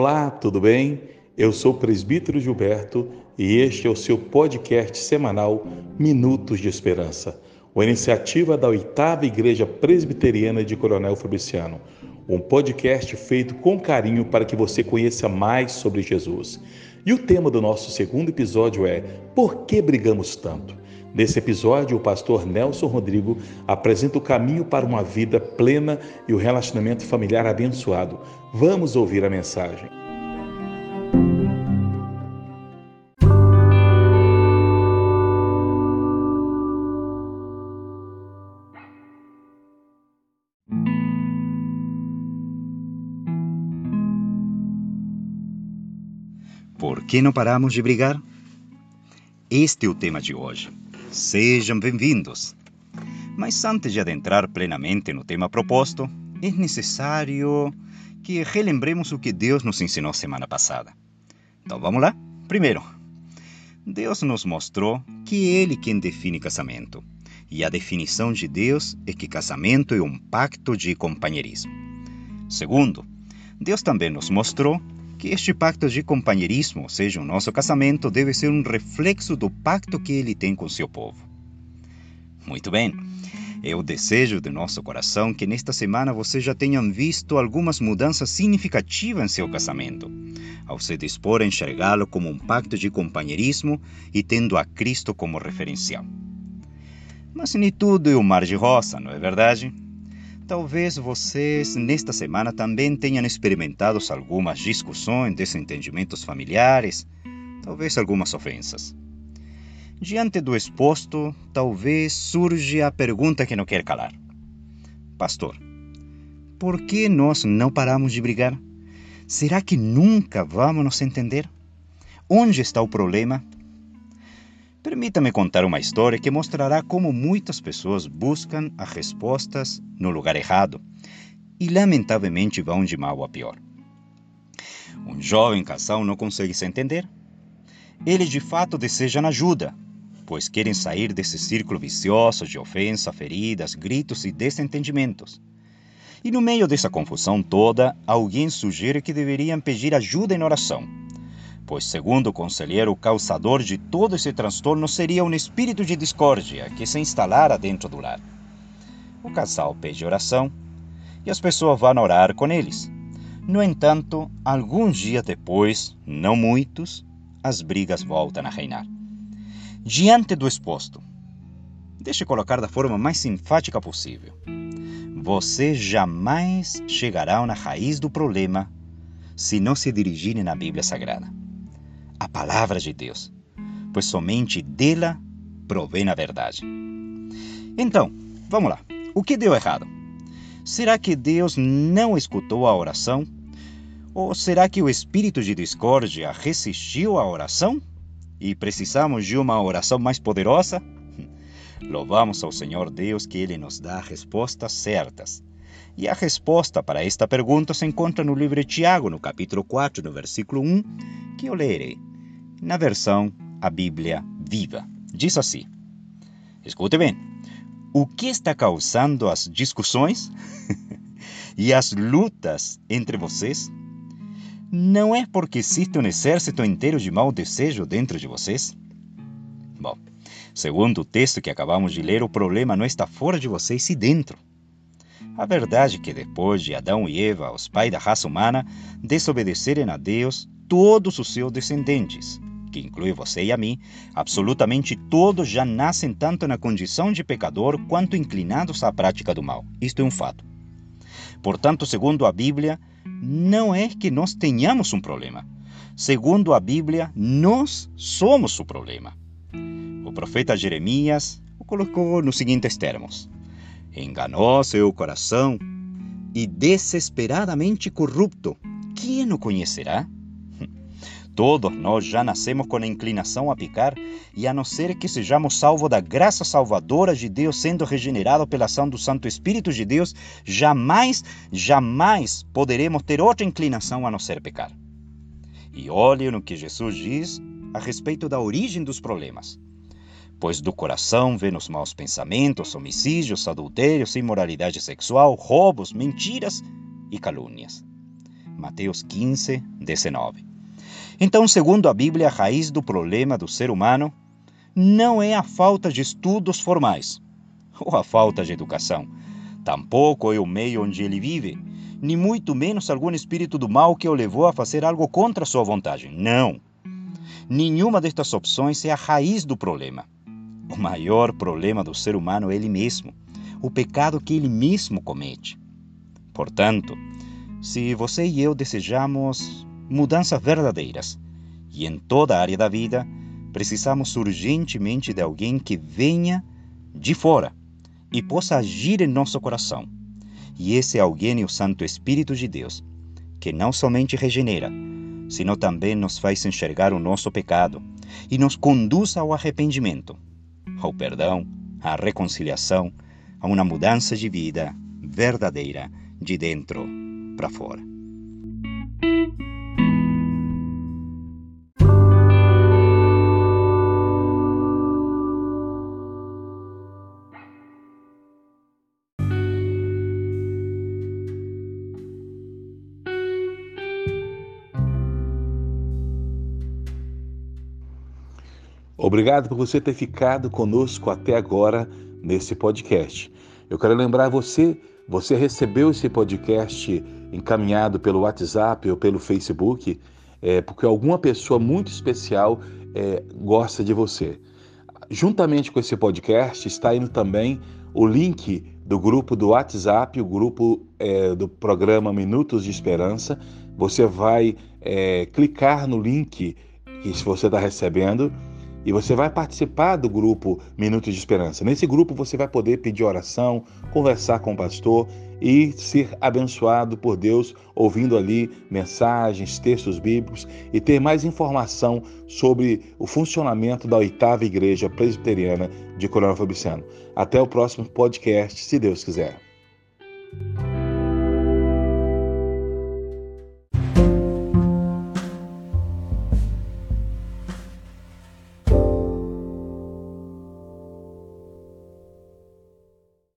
Olá, tudo bem? Eu sou o presbítero Gilberto e este é o seu podcast semanal Minutos de Esperança, uma iniciativa da oitava Igreja Presbiteriana de Coronel Fabriciano, um podcast feito com carinho para que você conheça mais sobre Jesus. E o tema do nosso segundo episódio é Por que brigamos tanto? Nesse episódio, o pastor Nelson Rodrigo apresenta o caminho para uma vida plena e o relacionamento familiar abençoado. Vamos ouvir a mensagem. Por que não paramos de brigar? Este é o tema de hoje. Sejam bem-vindos! Mas antes de adentrar plenamente no tema proposto, é necessário que relembremos o que Deus nos ensinou semana passada. Então vamos lá? Primeiro, Deus nos mostrou que é Ele quem define casamento. E a definição de Deus é que casamento é um pacto de companheirismo. Segundo, Deus também nos mostrou que este pacto de companheirismo, ou seja, o nosso casamento, deve ser um reflexo do pacto que ele tem com seu povo. Muito bem. É o desejo do nosso coração que nesta semana vocês já tenham visto algumas mudanças significativas em seu casamento, ao se dispor a enxergá-lo como um pacto de companheirismo e tendo a Cristo como referencial. Mas nem tudo é um mar de rosa, não é verdade? Talvez vocês nesta semana também tenham experimentado algumas discussões, desentendimentos familiares, talvez algumas ofensas. Diante do exposto, talvez surja a pergunta que não quer calar: Pastor, por que nós não paramos de brigar? Será que nunca vamos nos entender? Onde está o problema? Permita-me contar uma história que mostrará como muitas pessoas buscam as respostas no lugar errado e, lamentavelmente, vão de mal a pior. Um jovem casal não consegue se entender. Eles de fato desejam ajuda, pois querem sair desse círculo vicioso de ofensa, feridas, gritos e desentendimentos. E no meio dessa confusão toda, alguém sugere que deveriam pedir ajuda em oração pois, segundo o conselheiro, o causador de todo esse transtorno seria um espírito de discórdia que se instalara dentro do lar. O casal pede oração e as pessoas vão orar com eles. No entanto, alguns dias depois, não muitos, as brigas voltam a reinar. Diante do exposto, deixe colocar da forma mais enfática possível. Você jamais chegará na raiz do problema se não se dirigirem na Bíblia Sagrada a palavra de Deus, pois somente dela provém a verdade. Então, vamos lá. O que deu errado? Será que Deus não escutou a oração? Ou será que o espírito de discórdia resistiu à oração? E precisamos de uma oração mais poderosa? Louvamos ao Senhor Deus que Ele nos dá respostas certas. E a resposta para esta pergunta se encontra no livro de Tiago, no capítulo 4, no versículo 1, que eu lerei na versão A Bíblia Viva. Diz assim: Escute bem. O que está causando as discussões e as lutas entre vocês? Não é porque existe um exército inteiro de mau desejo dentro de vocês? Bom, segundo o texto que acabamos de ler, o problema não está fora de vocês, e dentro. A verdade é que depois de Adão e Eva, os pais da raça humana, desobedecerem a Deus, todos os seus descendentes, que inclui você e a mim, absolutamente todos já nascem tanto na condição de pecador quanto inclinados à prática do mal. Isto é um fato. Portanto, segundo a Bíblia, não é que nós tenhamos um problema. Segundo a Bíblia, nós somos o problema. O profeta Jeremias o colocou nos seguintes termos: Enganoso é o coração e desesperadamente corrupto. Quem o conhecerá? Todos nós já nascemos com a inclinação a pecar, e a não ser que sejamos salvos da graça salvadora de Deus, sendo regenerados pela ação do Santo Espírito de Deus, jamais, jamais poderemos ter outra inclinação a não ser pecar. E olhe no que Jesus diz a respeito da origem dos problemas. Pois do coração vêm os maus pensamentos, homicídios, adultérios, imoralidade sexual, roubos, mentiras e calúnias. Mateus 15, 19. Então, segundo a Bíblia, a raiz do problema do ser humano não é a falta de estudos formais ou a falta de educação. Tampouco é o meio onde ele vive, nem muito menos algum espírito do mal que o levou a fazer algo contra sua vontade. Não. Nenhuma destas opções é a raiz do problema. O maior problema do ser humano é ele mesmo, o pecado que ele mesmo comete. Portanto, se você e eu desejamos mudanças verdadeiras e em toda a área da vida, precisamos urgentemente de alguém que venha de fora e possa agir em nosso coração. E esse alguém é o Santo Espírito de Deus, que não somente regenera, sino também nos faz enxergar o nosso pecado e nos conduz ao arrependimento, ao perdão, à reconciliação, a uma mudança de vida verdadeira de dentro para fora. Obrigado por você ter ficado conosco até agora nesse podcast. Eu quero lembrar você você recebeu esse podcast encaminhado pelo WhatsApp ou pelo Facebook é, porque alguma pessoa muito especial é, gosta de você. Juntamente com esse podcast está indo também o link do grupo do WhatsApp, o grupo é, do programa Minutos de Esperança. Você vai é, clicar no link que você está recebendo e você vai participar do grupo Minutos de Esperança. Nesse grupo você vai poder pedir oração, conversar com o pastor e ser abençoado por Deus ouvindo ali mensagens, textos bíblicos e ter mais informação sobre o funcionamento da oitava igreja presbiteriana de Coronel Fabriciano. Até o próximo podcast, se Deus quiser.